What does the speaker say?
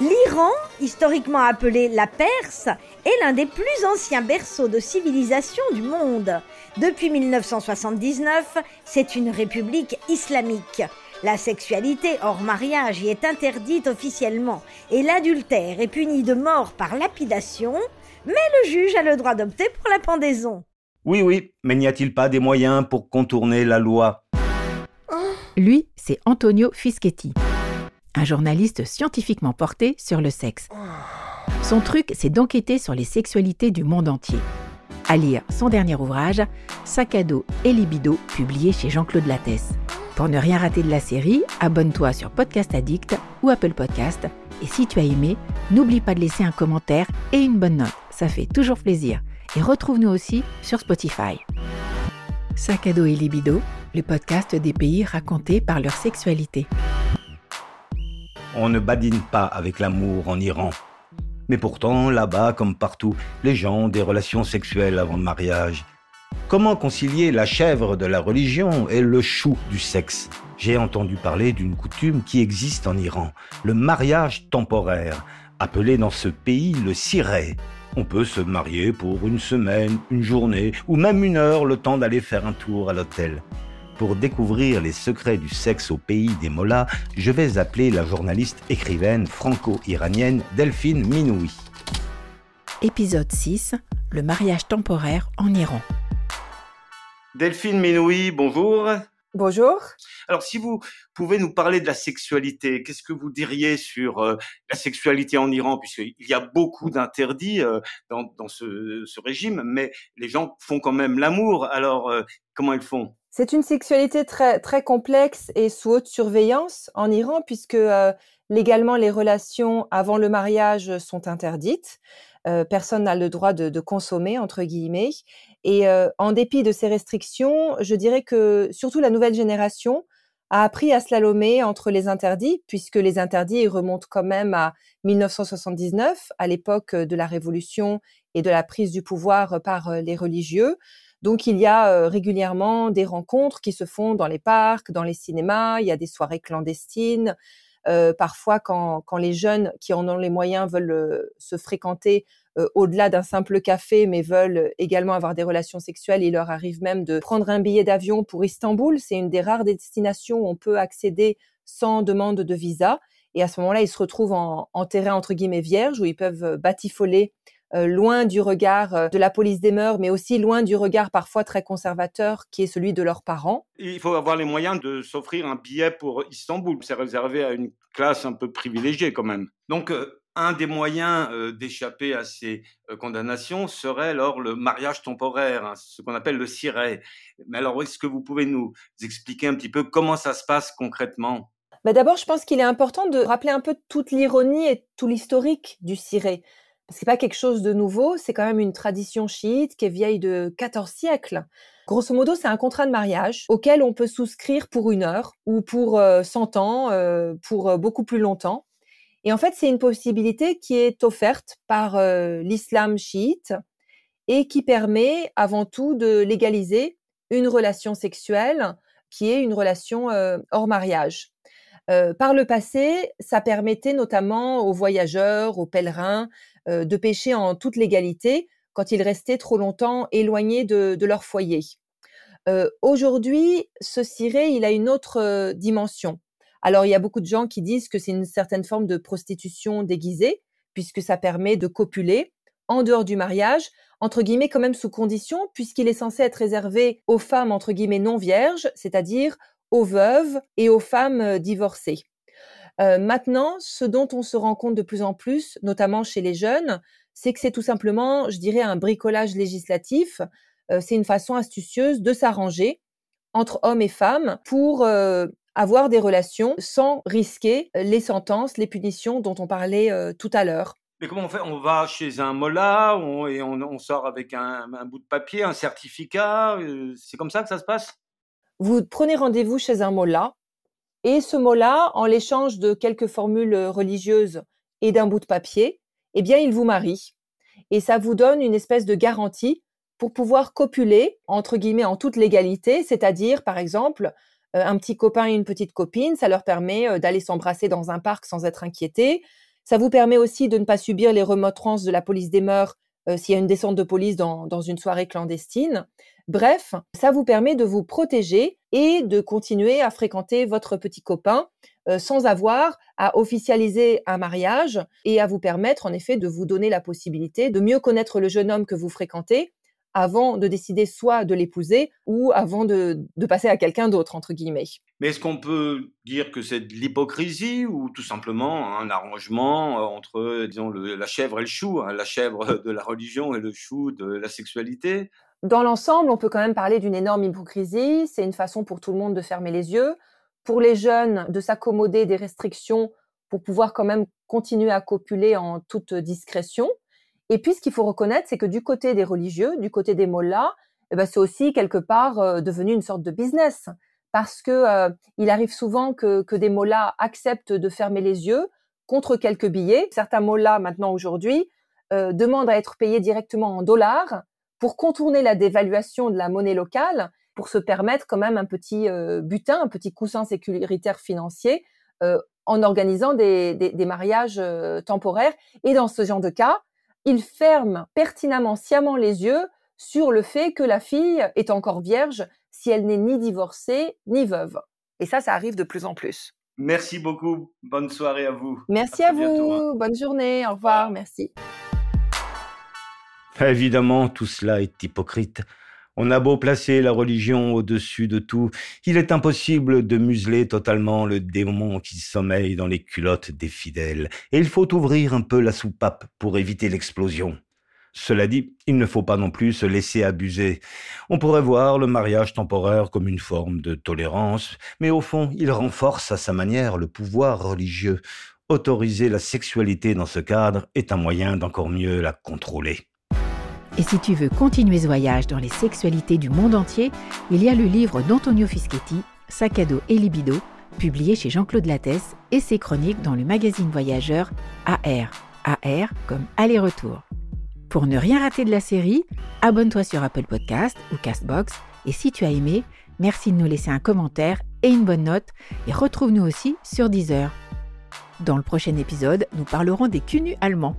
L'Iran, historiquement appelé la Perse, est l'un des plus anciens berceaux de civilisation du monde. Depuis 1979, c'est une république islamique. La sexualité hors mariage y est interdite officiellement et l'adultère est puni de mort par lapidation, mais le juge a le droit d'opter pour la pendaison. Oui, oui, mais n'y a-t-il pas des moyens pour contourner la loi? Lui, c'est Antonio Fischetti, un journaliste scientifiquement porté sur le sexe. Son truc, c'est d'enquêter sur les sexualités du monde entier. À lire son dernier ouvrage, Sac et libido, publié chez Jean-Claude Lattès. Pour ne rien rater de la série, abonne-toi sur Podcast Addict ou Apple Podcast. Et si tu as aimé, n'oublie pas de laisser un commentaire et une bonne note. Ça fait toujours plaisir. Et retrouve-nous aussi sur Spotify. Sac et libido, le podcast des pays racontés par leur sexualité. On ne badine pas avec l'amour en Iran. Mais pourtant, là-bas, comme partout, les gens ont des relations sexuelles avant le mariage. Comment concilier la chèvre de la religion et le chou du sexe? J'ai entendu parler d'une coutume qui existe en Iran, le mariage temporaire, appelé dans ce pays le ciré. On peut se marier pour une semaine, une journée ou même une heure le temps d'aller faire un tour à l'hôtel. Pour découvrir les secrets du sexe au pays des mollahs, je vais appeler la journaliste écrivaine franco-iranienne Delphine Minoui. Épisode 6 Le mariage temporaire en Iran. Delphine Minoui, bonjour. Bonjour. Alors, si vous pouvez nous parler de la sexualité, qu'est-ce que vous diriez sur euh, la sexualité en Iran, puisqu'il y a beaucoup d'interdits euh, dans, ce, régime, mais les gens font quand même l'amour. Alors, euh, comment ils font? C'est une sexualité très très complexe et sous haute surveillance en Iran, puisque légalement les relations avant le mariage sont interdites. personne n'a le droit de, de, consommer entre guillemets et en dépit de ces restrictions, je dirais que surtout la nouvelle génération a appris à slalomer entre les interdits, puisque les interdits remontent quand même à 1979, à l'époque de la Révolution et de la prise du pouvoir par les religieux. Donc il y a régulièrement des rencontres qui se font dans les parcs, dans les cinémas, il y a des soirées clandestines. parfois, quand, quand, les jeunes qui en ont les moyens veulent se fréquenter, euh, au-delà d'un simple café, mais veulent également avoir des relations sexuelles. Il leur arrive même de prendre un billet d'avion pour Istanbul. C'est une des rares destinations où on peut accéder sans demande de visa. Et à ce moment-là, ils se retrouvent en, en terrain entre guillemets vierge, où ils peuvent euh, batifoler euh, loin du regard de la police des mœurs, mais aussi loin du regard parfois très conservateur qui est celui de leurs parents. Il faut avoir les moyens de s'offrir un billet pour Istanbul. C'est réservé à une classe un peu privilégiée quand même. Donc, un des moyens euh, d'échapper à ces euh, condamnations serait alors le mariage temporaire, hein, ce qu'on appelle le ciré. Mais alors, est-ce que vous pouvez nous expliquer un petit peu comment ça se passe concrètement? Bah D'abord, je pense qu'il est important de rappeler un peu toute l'ironie et tout l'historique du ciré. C'est pas quelque chose de nouveau, c'est quand même une tradition chiite qui est vieille de 14 siècles. Grosso modo, c'est un contrat de mariage auquel on peut souscrire pour une heure ou pour 100 euh, ans, pour beaucoup plus longtemps. Et en fait, c'est une possibilité qui est offerte par euh, l'islam chiite et qui permet avant tout de légaliser une relation sexuelle qui est une relation euh, hors mariage. Euh, par le passé, ça permettait notamment aux voyageurs, aux pèlerins, de pécher en toute légalité quand ils restaient trop longtemps éloignés de, leur foyer. Aujourd'hui, ce ciré, il a une autre dimension. Alors, il y a beaucoup de gens qui disent que c'est une certaine forme de prostitution déguisée, puisque ça permet de copuler en dehors du mariage, entre guillemets quand même sous condition, puisqu'il est censé être réservé aux femmes, entre guillemets, non vierges, c'est-à-dire aux veuves et aux femmes euh, divorcées. Euh, maintenant, ce dont on se rend compte de plus en plus, notamment chez les jeunes, c'est que c'est tout simplement, je dirais, un bricolage législatif. Euh, c'est une façon astucieuse de s'arranger entre hommes et femmes pour avoir des relations sans risquer les sentences, les punitions dont on parlait euh, tout à l'heure. Mais comment on fait? On va chez un mollah et on, sort avec un, bout de papier, un certificat. Euh, c'est comme ça que ça se passe? Vous prenez rendez-vous chez un mollah et ce mollah, en l'échange de quelques formules religieuses et d'un bout de papier, eh bien, il vous marie. Et ça vous donne une espèce de garantie pour pouvoir copuler, entre guillemets, en toute légalité, c'est-à-dire, par exemple, euh, un petit copain et une petite copine, ça leur permet euh, d'aller s'embrasser dans un parc sans être inquiétés. Ça vous permet aussi de ne pas subir les remontrances de la police des mœurs euh, s'il y a une descente de police dans, dans une soirée clandestine. Bref, ça vous permet de vous protéger et de continuer à fréquenter votre petit copain euh, sans avoir à officialiser un mariage et à vous permettre en effet de vous donner la possibilité de mieux connaître le jeune homme que vous fréquentez avant de décider soit de l'épouser ou avant de, passer à quelqu'un d'autre, entre guillemets. Mais est-ce qu'on peut dire que c'est de l'hypocrisie ou tout simplement un arrangement euh, entre, disons, la chèvre et le chou, hein, la chèvre de la religion et le chou de la sexualité? Dans l'ensemble, on peut quand même parler d'une énorme hypocrisie. C'est une façon pour tout le monde de fermer les yeux, pour les jeunes de s'accommoder des restrictions pour pouvoir quand même continuer à copuler en toute discrétion. Et puis, ce qu'il faut reconnaître, c'est que du côté des religieux, du côté des mollahs, eh ben, c'est aussi quelque part euh, devenu une sorte de business. Parce que euh, il arrive souvent que, que des mollahs acceptent de fermer les yeux contre quelques billets. Certains mollahs, maintenant, aujourd'hui, euh, demandent à être payés directement en dollars pour contourner la dévaluation de la monnaie locale, pour se permettre quand même un petit butin, un petit coussin sécuritaire financier en organisant des, des, des mariages temporaires. Et dans ce genre de cas, il ferme pertinemment, sciemment les yeux sur le fait que la fille est encore vierge si elle n'est ni divorcée ni veuve. Et ça, ça arrive de plus en plus. Merci beaucoup. Bonne soirée à vous. Merci à, vous. Hein. Bonne journée. Au revoir. Merci. Évidemment, tout cela est hypocrite. On a beau placer la religion au-dessus de tout, il est impossible de museler totalement le démon qui sommeille dans les culottes des fidèles, et il faut ouvrir un peu la soupape pour éviter l'explosion. Cela dit, il ne faut pas non plus se laisser abuser. On pourrait voir le mariage temporaire comme une forme de tolérance, mais au fond, il renforce à sa manière le pouvoir religieux. Autoriser la sexualité dans ce cadre est un moyen d'encore mieux la contrôler. Et si tu veux continuer ce voyage dans les sexualités du monde entier, il y a le livre d'Antonio Fischetti, Sac et libido, publié chez Jean-Claude Lattès, et ses chroniques dans le magazine voyageur AR. AR comme aller-retour. Pour ne rien rater de la série, abonne-toi sur Apple Podcast ou Castbox. Et si tu as aimé, merci de nous laisser un commentaire et une bonne note. Et retrouve-nous aussi sur Deezer. Dans le prochain épisode, nous parlerons des cunus allemands.